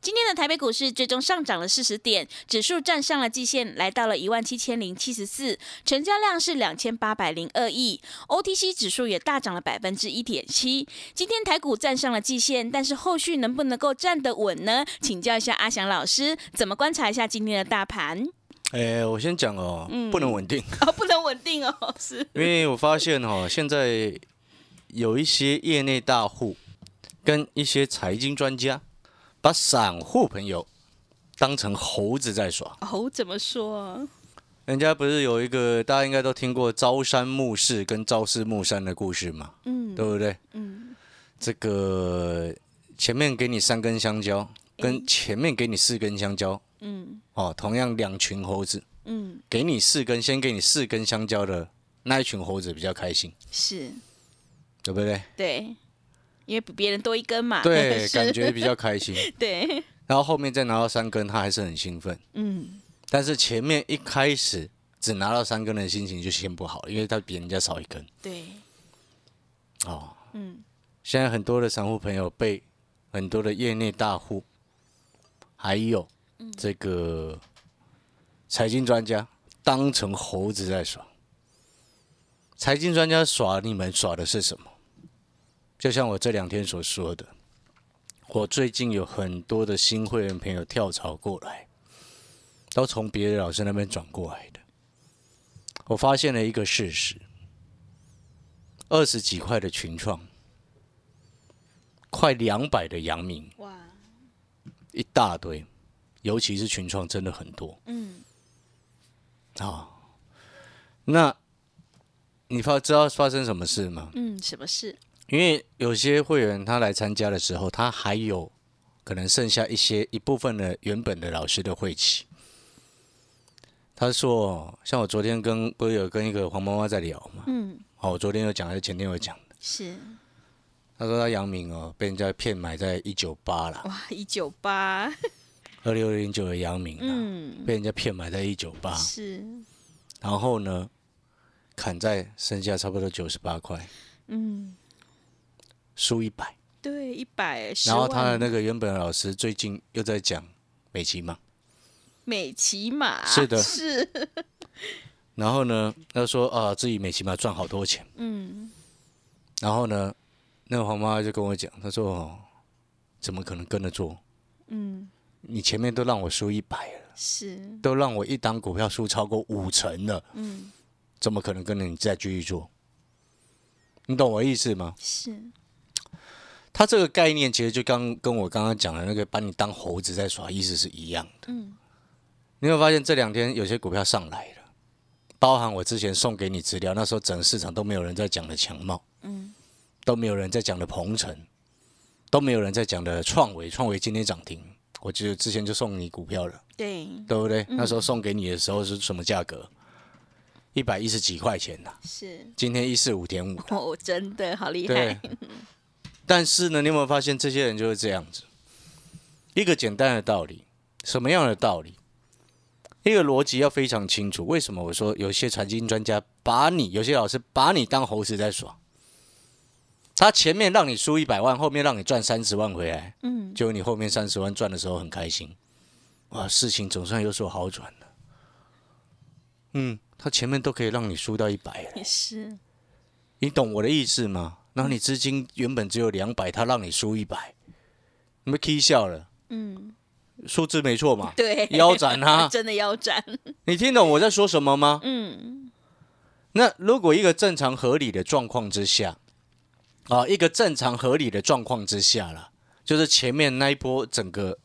今天的台北股市最终上涨了四十点，指数站上了季线，来到了一万七千零七十四，成交量是两千八百零二亿，OTC 指数也大涨了百分之一点七。今天台股站上了季线，但是后续能不能够站得稳呢？请教一下阿翔老师，怎么观察一下今天的大盘？哎，我先讲哦，不能稳定哦，不能稳定哦，是因为我发现哦，现在有一些业内大户跟一些财经专家。把散户朋友当成猴子在耍哦？怎么说？人家不是有一个大家应该都听过朝山暮市跟朝思暮山的故事嘛？嗯，对不对？嗯，这个前面给你三根香蕉，跟前面给你四根香蕉，嗯，哦，同样两群猴子，嗯，给你四根，先给你四根香蕉的那一群猴子比较开心，是，对不对？对。因为比别人多一根嘛，对，感觉比较开心。对，然后后面再拿到三根，他还是很兴奋。嗯，但是前面一开始只拿到三根的心情就先不好，因为他比人家少一根。对，哦，嗯，现在很多的散户朋友被很多的业内大户，还有这个财经专家当成猴子在耍。财经专家耍你们耍的是什么？就像我这两天所说的，我最近有很多的新会员朋友跳槽过来，都从别的老师那边转过来的。我发现了一个事实：二十几块的群创，快两百的阳明，哇，一大堆，尤其是群创真的很多。嗯，啊，那你发知道发生什么事吗？嗯，什么事？因为有些会员他来参加的时候，他还有可能剩下一些一部分的原本的老师的会期。他说：“像我昨天跟不是有跟一个黄妈妈在聊嘛？嗯，好，我昨天有讲还是前天有讲的？是。他说他杨明哦，被人家骗买在一九八了。哇，一九八，二六零九的杨明，嗯，被人家骗买在一九八。是。然后呢，砍在剩下差不多九十八块。嗯。输一百，对一百。然后他的那个原本老师最近又在讲美骑马，美骑马是的，是。然后呢，他说啊，自己美骑马赚好多钱。嗯。然后呢，那个黄妈就跟我讲，他说哦，怎么可能跟着做？嗯。你前面都让我输一百了，是，都让我一档股票输超过五成了。嗯。怎么可能跟着你再继续做？你懂我意思吗？是。他这个概念其实就刚跟我刚刚讲的那个把你当猴子在耍，意思是一样的。嗯，你会发现这两天有些股票上来了，包含我之前送给你资料，那时候整个市场都没有人在讲的强茂，嗯，都没有人在讲的鹏程，都没有人在讲的创维，创维今天涨停，我记得之前就送你股票了，对，对不对？那时候送给你的时候是什么价格？一百一十几块钱呐，是，今天一四五点五，哦，真的好厉害。但是呢，你有没有发现这些人就是这样子？一个简单的道理，什么样的道理？一个逻辑要非常清楚。为什么我说有些财经专家把你，有些老师把你当猴子在耍？他前面让你输一百万，后面让你赚三十万回来，嗯，就你后面三十万赚的时候很开心，哇，事情总算有所好转了。嗯，他前面都可以让你输到一百了，也是。你懂我的意思吗？然后你资金原本只有两百，他让你输一百，你们 K 笑了。嗯，数字没错嘛？对，腰斩啊，真的腰斩。你听懂我在说什么吗？嗯。那如果一个正常合理的状况之下，啊，一个正常合理的状况之下了，就是前面那一波整个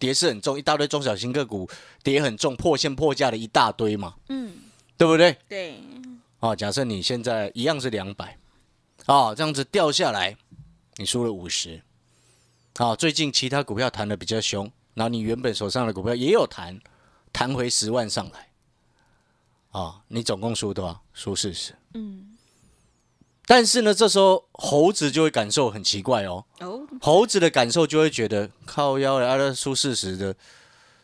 跌势很重，一大堆中小型个股跌很重，破线破价的一大堆嘛，嗯，对不对？对，哦，假设你现在一样是两百，哦，这样子掉下来，你输了五十，啊，最近其他股票弹的比较凶，然后你原本手上的股票也有弹，弹回十万上来，啊，你总共输多少？输四十，嗯。但是呢，这时候猴子就会感受很奇怪哦。哦。猴子的感受就会觉得靠腰了，啊，输四十的，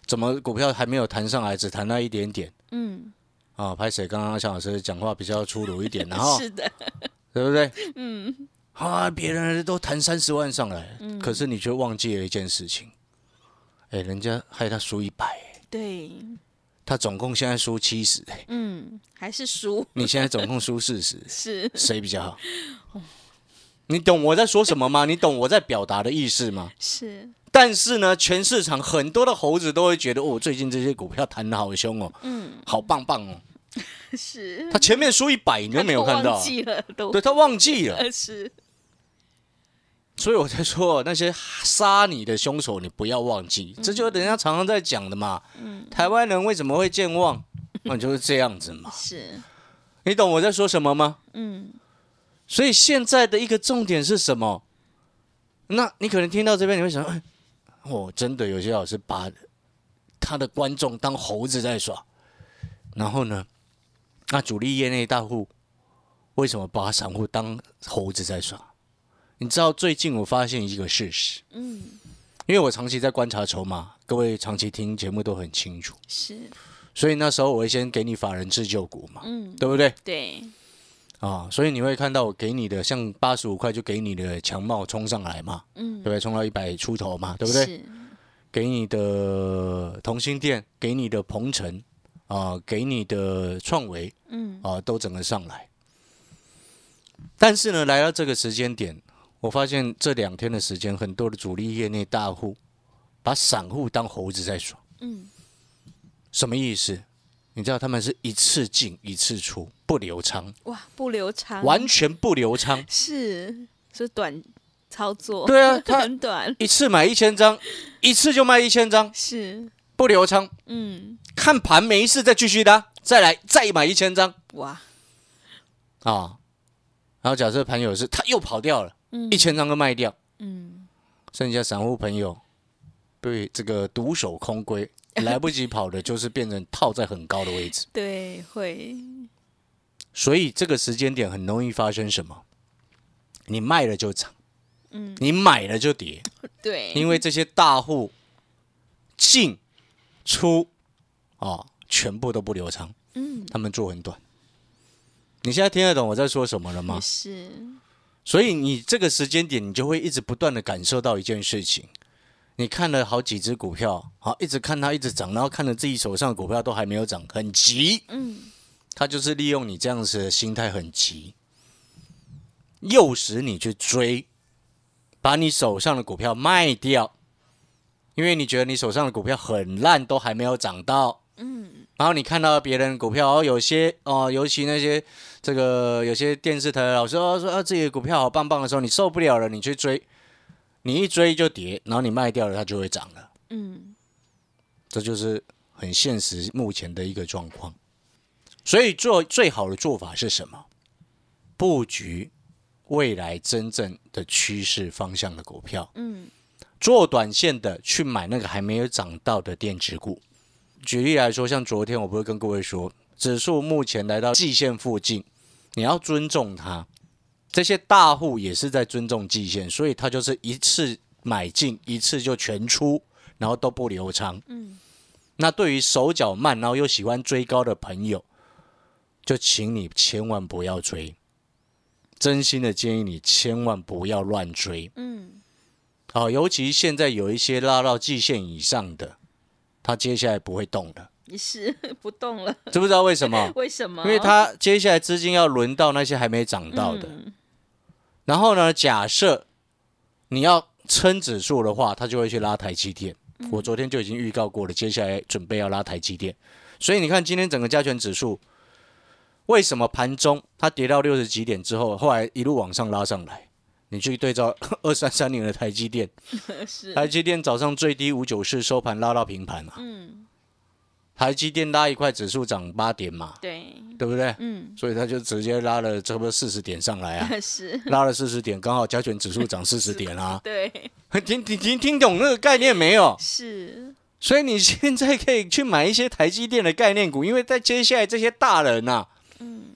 怎么股票还没有弹上来，只弹了一点点？嗯。啊，拍谁？刚刚向老师讲话比较粗鲁一点，然后 是的，对不对？嗯。啊，别人都谈三十万上来，可是你却忘记了一件事情，哎，人家害他输一百。对。他总共现在输七十，嗯，还是输。你现在总共输四十，是谁比较好？你懂我在说什么吗？你懂我在表达的意思吗？是。但是呢，全市场很多的猴子都会觉得，哦，最近这些股票弹的好凶哦，嗯，好棒棒哦。是。他前面输一百，你都没有看到，忘记了都。对他忘记了。是。所以我才说那些杀你的凶手，你不要忘记，这就是人家常常在讲的嘛。嗯，台湾人为什么会健忘？那就是这样子嘛。是，你懂我在说什么吗？嗯。所以现在的一个重点是什么？那你可能听到这边，你会想，哎，哦，真的有些老师把他的观众当猴子在耍，然后呢，那主力业内大户为什么把散户当猴子在耍？你知道最近我发现一个事实，嗯，因为我长期在观察筹码，各位长期听节目都很清楚，是，所以那时候我会先给你法人自救股嘛，嗯，对不对？对，啊，所以你会看到我给你的像八十五块就给你的强茂冲上来嘛，嗯，对不对？冲到一百出头嘛，对不对？给你的同心店，给你的鹏程，啊，给你的创维，嗯，啊，都整个上来，但是呢，来到这个时间点。我发现这两天的时间，很多的主力业内大户把散户当猴子在耍。嗯，什么意思？你知道他们是一次进一次出，不流仓。哇，不流仓，完全不流仓。是是短操作。对啊，很短，一次买一千张，一次就卖一千张。是不留仓。嗯，看盘没事再继续的，再来再买一千张。哇啊！然后假设盘友是他又跑掉了。嗯一千张都卖掉，嗯，剩下散户朋友被这个独守空闺，来不及跑的，就是变成套在很高的位置。对，会。所以这个时间点很容易发生什么？你卖了就涨，嗯，你买了就跌。对，因为这些大户进出啊，全部都不流畅，嗯，他们做很短。你现在听得懂我在说什么了吗？是。所以你这个时间点，你就会一直不断的感受到一件事情。你看了好几只股票，好一直看它一直涨，然后看着自己手上的股票都还没有涨，很急。嗯，他就是利用你这样子的心态很急，诱使你去追，把你手上的股票卖掉，因为你觉得你手上的股票很烂，都还没有涨到。嗯。然后你看到别人股票哦，有些哦，尤其那些这个有些电视台老师说说啊，自己的股票好棒棒的时候，你受不了了，你去追，你一追就跌，然后你卖掉了，它就会涨了。嗯，这就是很现实目前的一个状况。所以做最好的做法是什么？布局未来真正的趋势方向的股票。嗯，做短线的去买那个还没有涨到的电子股。举例来说，像昨天我不是跟各位说，指数目前来到季线附近，你要尊重它。这些大户也是在尊重季线，所以他就是一次买进，一次就全出，然后都不留仓。嗯。那对于手脚慢，然后又喜欢追高的朋友，就请你千万不要追。真心的建议你千万不要乱追。嗯。好，尤其现在有一些拉到季线以上的。它接下来不会动了，是 不动了，知不知道为什么？为什么？因为它接下来资金要轮到那些还没涨到的。然后呢，假设你要撑指数的话，它就会去拉台积电。我昨天就已经预告过了，接下来准备要拉台积电。所以你看，今天整个加权指数为什么盘中它跌到六十几点之后，后来一路往上拉上来？你去对照 二三三年的台积电，是，台积电早上最低五九四，收盘拉到平盘嘛。嗯，台积电拉一块，指数涨八点嘛，对，对不对？嗯，所以它就直接拉了差不多四十点上来啊，是，拉了四十点，刚好加权指数涨四十点啊。对，听听听听懂那个概念没有？是，所以你现在可以去买一些台积电的概念股，因为在接下来这些大人呐、嗯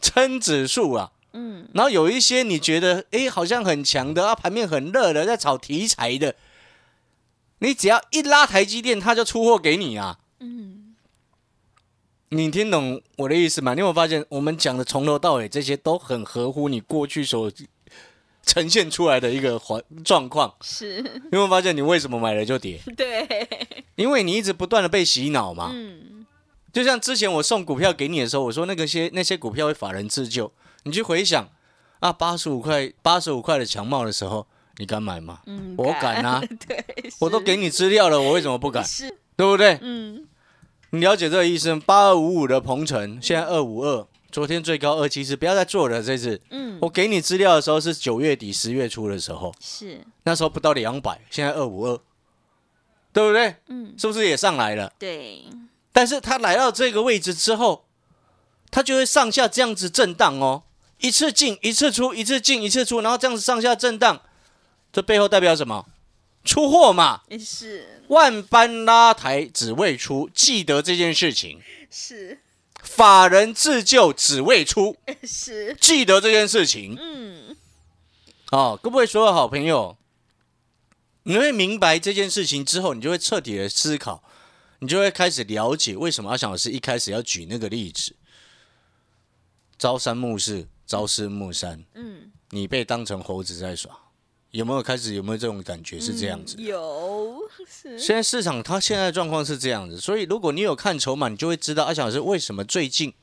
撑指数啊，嗯，然后有一些你觉得哎好像很强的啊，盘面很热的，在炒题材的，你只要一拉台积电，它就出货给你啊。嗯，你听懂我的意思吗？你有没有发现我们讲的从头到尾这些都很合乎你过去所呈现出来的一个环状况？是，你有没有发现你为什么买了就跌？对，因为你一直不断的被洗脑嘛。嗯，就像之前我送股票给你的时候，我说那个些那些股票会法人自救，你去回想啊，八十五块八十五块的强帽的时候，你敢买吗？嗯，我敢啊，对，我都给你资料了，我为什么不敢？是，对不对？嗯，你了解这个意思？八二五五的鹏程现在二五二，昨天最高二七四，不要再做了。这次嗯，我给你资料的时候是九月底十月初的时候，是，那时候不到两百，现在二五二，对不对？嗯，是不是也上来了？对，但是它来到这个位置之后，它就会上下这样子震荡哦，一次进一次出，一次进一次出，然后这样子上下震荡，这背后代表什么？出货嘛，是，万般拉抬只为出，记得这件事情。是，法人自救只为出，是，记得这件事情嗯，哦。各位所有好朋友，你会明白这件事情之后，你就会彻底的思考，你就会开始了解为什么阿翔老师一开始要举那个例子：朝三暮四，朝思暮想，嗯，你被当成猴子在耍，有没有开始有没有这种感觉？是这样子。有，是，现在市场它现在的状况是这样子，所以如果你有看筹码，你就会知道阿翔老师为什么最近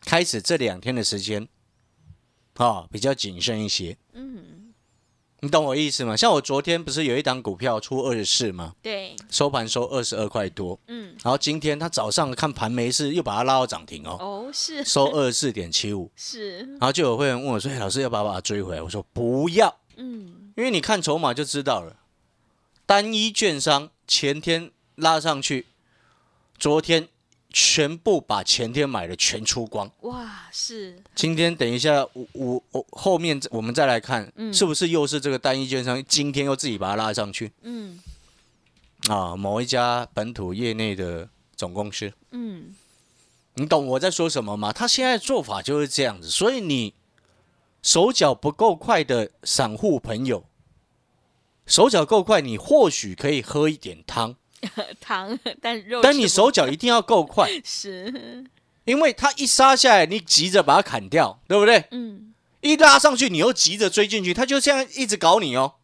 开始这两天的时间啊比较谨慎一些。嗯，你懂我意思吗？像我昨天不是有一档股票出二十四吗？对，收盘收二十二块多，嗯，然后今天他早上看盘没事，又把它拉到涨停哦，哦，是，收二十四点七五，是，然后就有会员问我说：“哎，老师要不要把它追回来？”我说：“不要，嗯，因为你看筹码就知道了。单一券商前天拉上去，昨天全部把前天买的全出光。哇，是，今天等一下，我我我后面我们再来看，嗯是不是又是这个单一券商今天又自己把它拉上去嗯，啊？某一家本土业内的总公司，嗯，你懂我在说什么吗？他现在做法就是这样子，所以你手脚不够快的散户朋友，手脚够快，你或许可以喝一点汤，糖，但肉，但你手脚一定要够快，是，因为他一杀下来，你急着把它砍掉，对不对？嗯，一拉上去，你又急着追进去，他就这样一直搞你哦。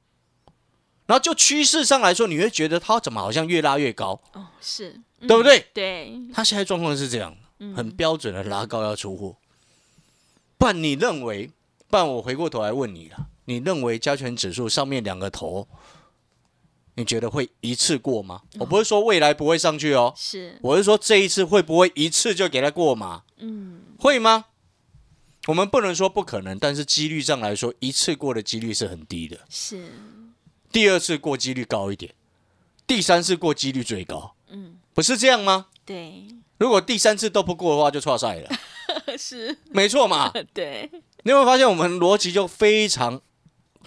然后就趋势上来说，你会觉得他怎么好像越拉越高，哦，是，嗯对不？对？对，他现在状况是这样，嗯很标准的拉高要出货。不然你认为？不然我回过头来问你了，你认为加权指数上面两个头，你觉得会一次过吗？我不是说未来不会上去哦，是，我是说这一次会不会一次就给它过嘛？嗯，会吗？我们不能说不可能，但是几率上来说，一次过的几率是很低的，是，第二次过几率高一点，第三次过几率最高，嗯，不是这样吗？对，如果第三次都不过的话，就错赛了，是，没错嘛。对，你有没有发现我们逻辑就非常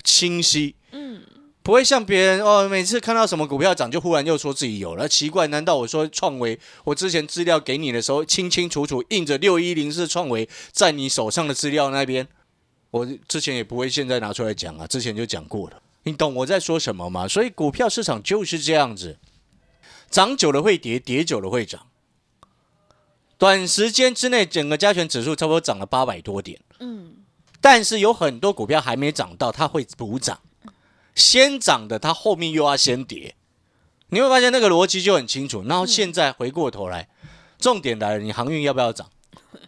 清晰？嗯，不会像别人哦，每次看到什么股票涨，就忽然又说自己有了，奇怪，难道我说创维，我之前资料给你的时候，清清楚楚印着六一零是创维在你手上的资料那边，我之前也不会现在拿出来讲啊，之前就讲过了，你懂我在说什么吗？所以股票市场就是这样子，涨久了会跌，跌久了会涨。短时间之内，整个加权指数差不多涨了八百多点，嗯，但是有很多股票还没涨到，它会补涨。先涨的，它后面又要先跌，你会发现那个逻辑就很清楚。然后现在回过头来，重点来了，你航运要不要涨？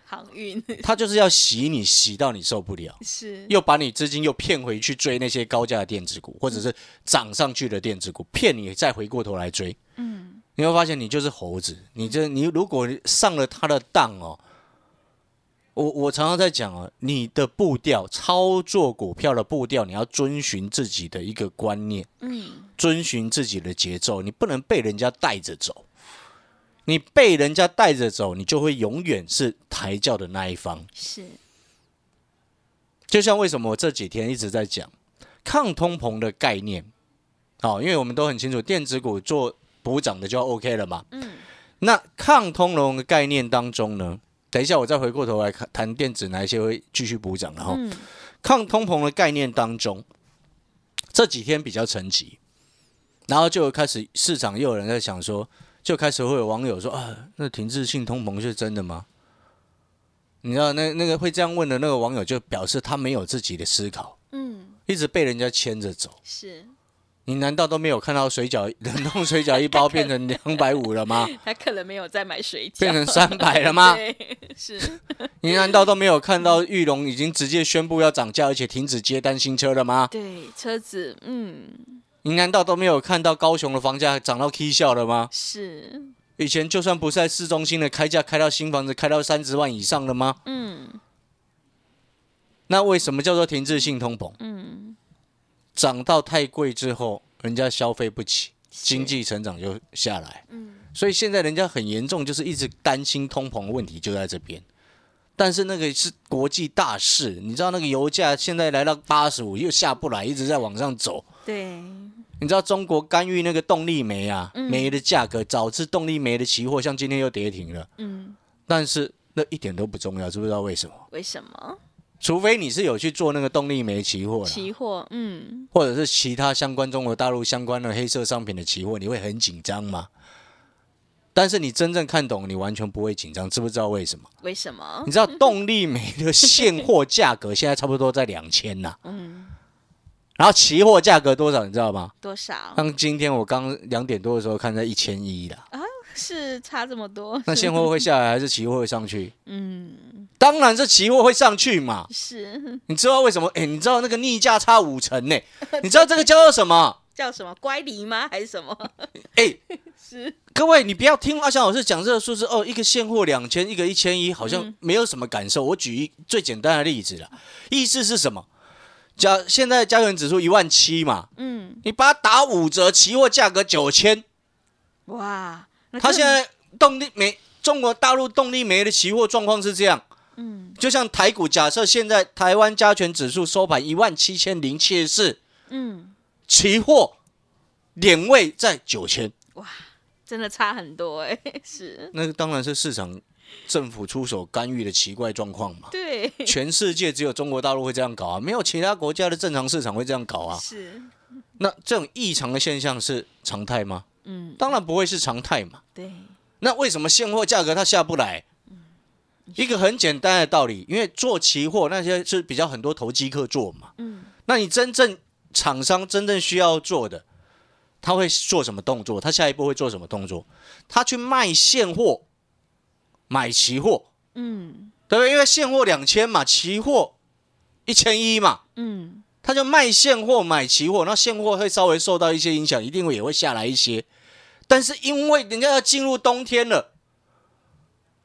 航运。它就是要洗你，洗到你受不了，是，又把你资金又骗回去追那些高价的电子股，或者是涨上去的电子股，骗你再回过头来追。嗯，你会发现你就是猴子，你这你如果上了他的当哦，我我常常在讲啊，你的步调，操作股票的步调，你要遵循自己的一个观念，嗯，遵循自己的节奏，你不能被人家带着走。你被人家带着走，你就会永远是抬轿的那一方。是，就像为什么我这几天一直在讲抗通膨的概念，哦，因为我们都很清楚，电子股做补涨的就 OK 了嘛。嗯。那抗通膨的概念当中呢，等一下我再回过头来看谈电子哪一些会继续补涨，然后抗通膨的概念当中，这几天比较沉寂，然后就开始市场又有人在想说。就开始会有网友说啊，那停滞性通膨是真的吗？你知道那那个会这样问的那个网友就表示他没有自己的思考，嗯，一直被人家牵着走。是，你难道都没有看到水饺冷冻水饺一包变成两百五了吗？他可能没有在买水饺，变成三百了吗？是。你难道都没有看到玉龙已经直接宣布要涨价，而且停止接单新车了吗？对，车子，嗯。你难道都没有看到高雄的房价涨到 K 笑了吗？是，以前就算不在市中心的开价开到新房子开到三十万以上了吗？嗯。那为什么叫做停滞性通膨？嗯。涨到太贵之后，人家消费不起，经济成长就下来。嗯。所以现在人家很严重，就是一直担心通膨问题就在这边。但是那个是国际大事，你知道那个油价现在来到八十五又下不来，一直在往上走。对。你知道中国干预那个动力煤啊，煤的价格，导致动力煤的期货像今天又跌停了。嗯，但是那一点都不重要，知不知道为什么？为什么？除非你是有去做那个动力煤期货，期货，嗯，或者是其他相关中国大陆相关的黑色商品的期货，你会很紧张吗？但是你真正看懂，你完全不会紧张，知不知道为什么？为什么？你知道动力煤的现货价格现在差不多在两千呐。嗯。然后期货价格多少，你知道吗？多少？像今天我刚两点多的时候看在一千一的啊，是差这么多。那现货会下来还是期货会上去？嗯，当然是期货会上去嘛。是，你知道为什么？哎，你知道那个逆价差五成呢？你知道这个叫做什么？叫什么乖离吗？还是什么？哎，是。各位，你不要听阿翔老师讲这个数字哦，一个现货两千，一个一千一，好像没有什么感受。我举一最简单的例子了，意思是什么？加现在加权指数一万七嘛，嗯，你把它打五折，期货价格九千，哇！它现在动力煤，中国大陆动力煤的期货状况是这样，嗯，就像台股，假设现在台湾加权指数收盘一万七千零七十四，嗯，期货点位在九千，哇，真的差很多哎，是，那个当然是市场。政府出手干预的奇怪状况嘛？对，全世界只有中国大陆会这样搞啊，没有其他国家的正常市场会这样搞啊。是，那这种异常的现象是常态吗？嗯，当然不会是常态嘛。对，那为什么现货价格它下不来？一个很简单的道理，因为做期货那些是比较很多投机客做嘛。嗯，那你真正厂商真正需要做的，他会做什么动作？他下一步会做什么动作？他去卖现货。买期货，嗯，对不对？因为现货两千嘛，期货一千一嘛，嗯，他就卖现货买期货，那现货会稍微受到一些影响，一定会也会下来一些。但是因为人家要进入冬天了，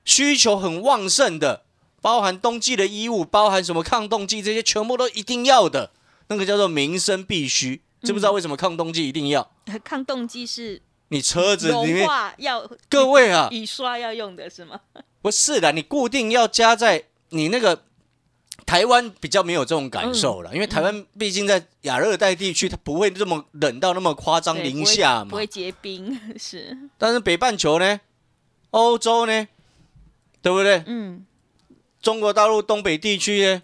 需求很旺盛的，包含冬季的衣物，包含什么抗冻剂这些，全部都一定要的，那个叫做民生必须。知不知道为什么抗冻剂一定要？抗冻剂是。你车子里面要各位啊，雨刷要用的是吗？不是的，你固定要加在你那个台湾比较没有这种感受了，因为台湾毕竟在亚热带地区，它不会这么冷到那么夸张零下嘛，不会结冰 是。但是北半球呢，欧洲呢，对不对？嗯。中国大陆东北地区呢，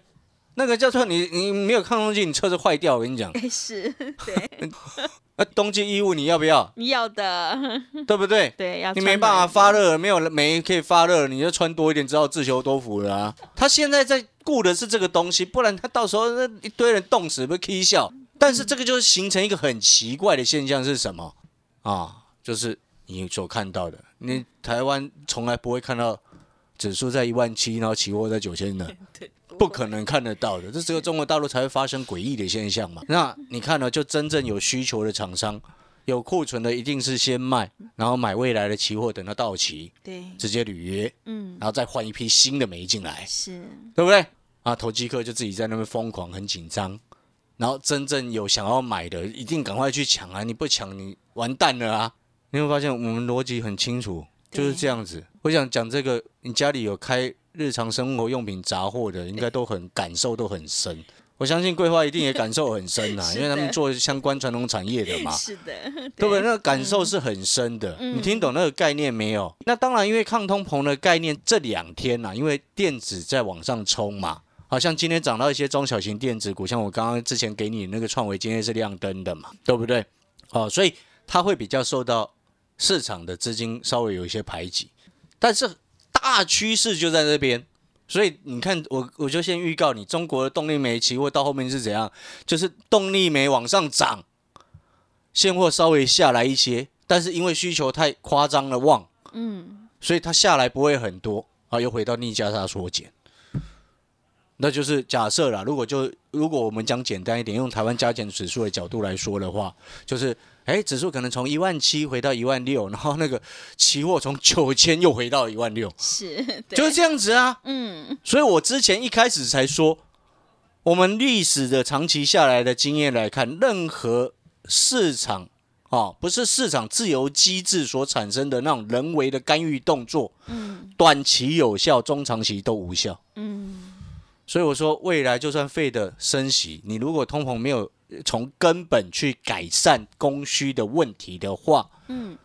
那个叫做你你没有抗冻剂，你车子坏掉，我跟你讲。是，对。那冬季衣物你要不要？要的，对不对？对，要。你没办法发热，没有煤可以发热，你就穿多一点，只好自求多福了啊。他现在在顾的是这个东西，不然他到时候那一堆人冻死，不 K 笑。但是这个就是形成一个很奇怪的现象是什么啊？就是你所看到的，你台湾从来不会看到指数在一万七，然后期货在九千的。对。不可能看得到的，这只有中国大陆才会发生诡异的现象嘛？那你看呢？就真正有需求的厂商，有库存的一定是先卖，然后买未来的期货，等它到期对，直接履约，嗯，然后再换一批新的煤进来，是，对不对？啊，投机客就自己在那边疯狂，很紧张。然后真正有想要买的，一定赶快去抢啊！你不抢，你完蛋了啊！你会发现我们逻辑很清楚，就是这样子。我想讲这个，你家里有开日常生活用品杂货的，应该都很感受都很深。我相信桂花一定也感受很深 呐，因为他们做相关传统产业的嘛，是的，对不对？那个感受是很深的。你听懂那个概念没有？那当然，因为抗通膨的概念这两天呐，因为电子在往上冲嘛。好像今天涨到一些中小型电子股，像我刚刚之前给你那个创维，今天是亮灯的嘛，对不对？哦，所以它会比较受到市场的资金稍微有一些排挤，但是大趋势就在这边。所以你看，我我就先预告你，中国的动力煤期货到后面是怎样？就是动力煤往上涨，现货稍微下来一些，但是因为需求太夸张了旺，嗯，所以它下来不会很多啊，又回到逆价差缩减。那就是假设啦，如果就如果我们讲简单一点，用台湾加减指数的角度来说的话，就是哎，指数可能从一万七回到一万六，然后那个期货从九千又回到一万六，是，就是这样子啊。嗯，所以我之前一开始才说，我们历史的长期下来的经验来看，任何市场啊，不是市场自由机制所产生的那种人为的干预动作，嗯，短期有效，中长期都无效，嗯。所以我说，未来就算费的升息，你如果通膨没有从根本去改善供需的问题的话，嗯，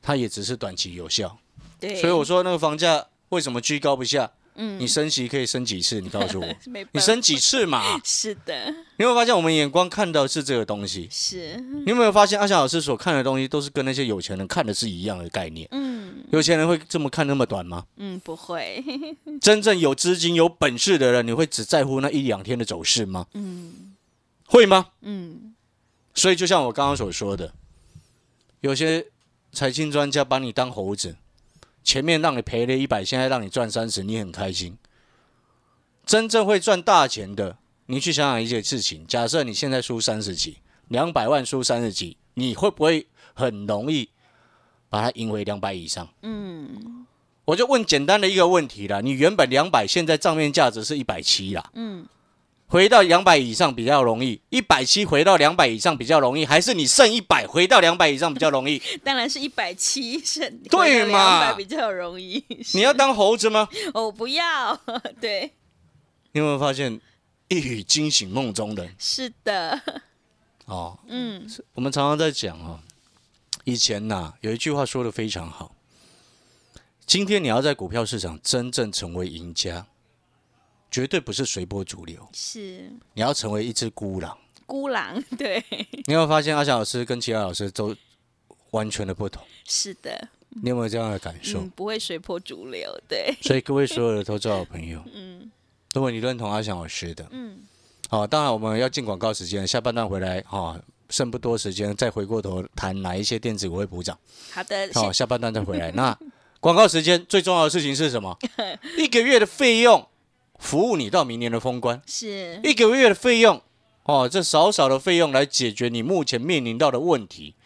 它也只是短期有效。对。所以我说，那个房价为什么居高不下？嗯，你升息可以升几次？你告诉我，你升几次嘛？是的。你有没有发现，我们眼光看到是这个东西？是。你有没有发现，阿翔老师所看的东西，都是跟那些有钱人看的是一样的概念？嗯。有钱人会这么看那么短吗？嗯，不会。真正有资金、有本事的人，你会只在乎那一两天的走势吗？嗯。会吗？嗯。所以，就像我刚刚所说的，有些财经专家把你当猴子。前面让你赔了一百，现在让你赚三十，你很开心。真正会赚大钱的，你去想想一件事情：假设你现在输三十几，两百万输三十几，你会不会很容易把它赢回两百以上？嗯，我就问简单的一个问题啦：你原本两百，现在账面价值是一百七啦。嗯。回到两百以上比较容易，一百七回到两百以上比较容易，还是你剩一百回到两百以上比较容易？当然是一百七剩对嘛，比较容易。你要当猴子吗？我不要。对。你有没有发现一语惊醒梦中人？是的。哦，嗯，我们常常在讲哦，以前呐有一句话说的非常好，今天你要在股票市场真正成为赢家。绝对不是随波逐流，是你要成为一只孤狼。孤狼，对。你有没有发现阿翔老师跟其他老师都完全的不同？是的。你有没有这样的感受？不会随波逐流，对。所以各位所有的 投资好朋友，嗯，如果你认同阿翔老师的，嗯，好，当然我们要进广告时间，下半段回来，哈，剩不多时间，再回过头谈哪一些电子股会补涨。好的，好，下半段再回来。那广告时间最重要的事情是什么？一个月的费用。服务你到明年的封关，是一个月的费用哦，这少少的费用来解决你目前面临到的问题，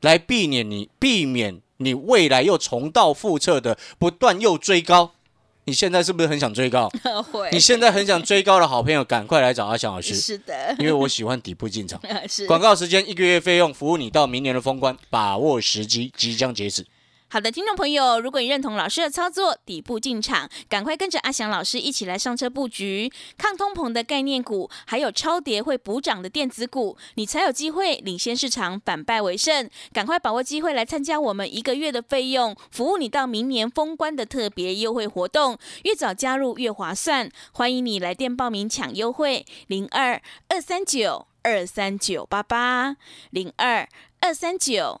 来避免你避免你未来又重蹈覆辙的不断又追高。你现在是不是很想追高？会。你现在很想追高的好朋友，赶快来找阿翔老师。是的，因为我喜欢底部进场。是。广告时间一个月费用，服务你到明年的封关，把握时机，即将截止。好的，听众朋友，如果你认同老师的操作，底部进场，赶快跟着阿翔老师一起来上车布局抗通膨的概念股，还有超跌会补涨的电子股，你才有机会领先市场，反败为胜。赶快把握机会来参加我们一个月的费用，服务你到明年封关的特别优惠活动，越早加入越划算。欢迎你来电报名抢优惠，零二二三九二三九八八零二二三九。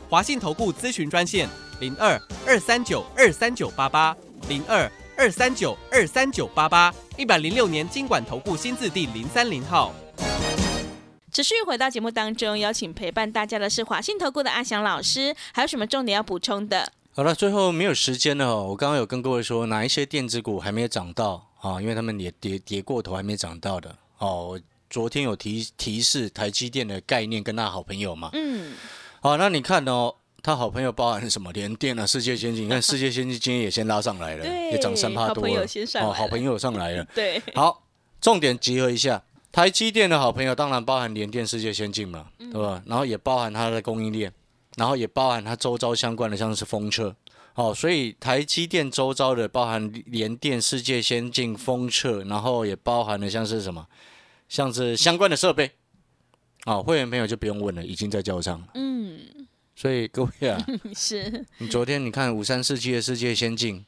华信投顾咨询专线零二二三九二三九八八零二二三九二三九八八，一百零六年经管投顾新字第零三零号。持续回到节目当中，邀请陪伴大家的是华信投顾的阿翔老师，还有什么重点要补充的？好了，最后没有时间了哦。我刚刚有跟各位说，哪一些电子股还没有涨到啊？因为他们也跌跌过头，还没涨到的哦。昨天有提提示台积电的概念跟他好朋友嘛？嗯。好，那你看哦，他好朋友包含什么？联电啊，世界先进，你看世界先进今天也先拉上来了，也涨三趴多了。好朋友先上哦，好朋友上来了。对。好，重点集合一下，台积电的好朋友当然包含联电、世界先进嘛，对吧？然后也包含它的供应链，然后也包含它周遭相关的，像是风车。哦，所以台积电周遭的包含联电、世界先进、风车，然后也包含了像是什么？像是相关的设备，哦，会员朋友就不用问了，已经在交上了。嗯，所以各位啊，是你昨天你看五三世纪的世界先进，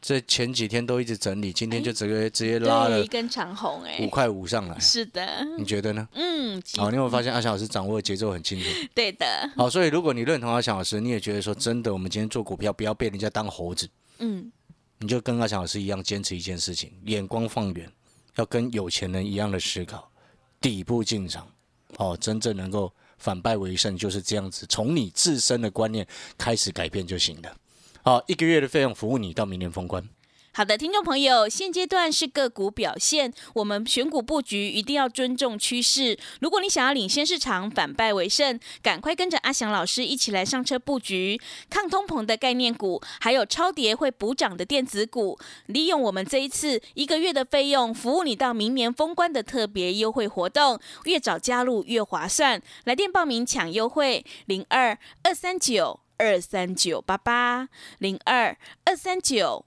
这前几天都一直整理，今天就直接直接拉了一根长红，哎，五块五上来。是的，你觉得呢？嗯，好，你有发现阿翔老师掌握的节奏很清楚。对的。好，所以如果你认同阿翔老师，你也觉得说真的，我们今天做股票不要被人家当猴子。嗯，你就跟阿翔老师一样，坚持一件事情，眼光放远。要跟有钱人一样的思考，底部进场，哦，真正能够反败为胜，就是这样子，从你自身的观念开始改变就行了。好，一个月的费用服务你到明年封关。好的，听众朋友，现阶段是个股表现，我们选股布局一定要尊重趋势。如果你想要领先市场，反败为胜，赶快跟着阿翔老师一起来上车布局抗通膨的概念股，还有超跌会补涨的电子股。利用我们这一次一个月的费用，服务你到明年封关的特别优惠活动，越早加入越划算。来电报名抢优惠，零二二三九二三九八八零二二三九。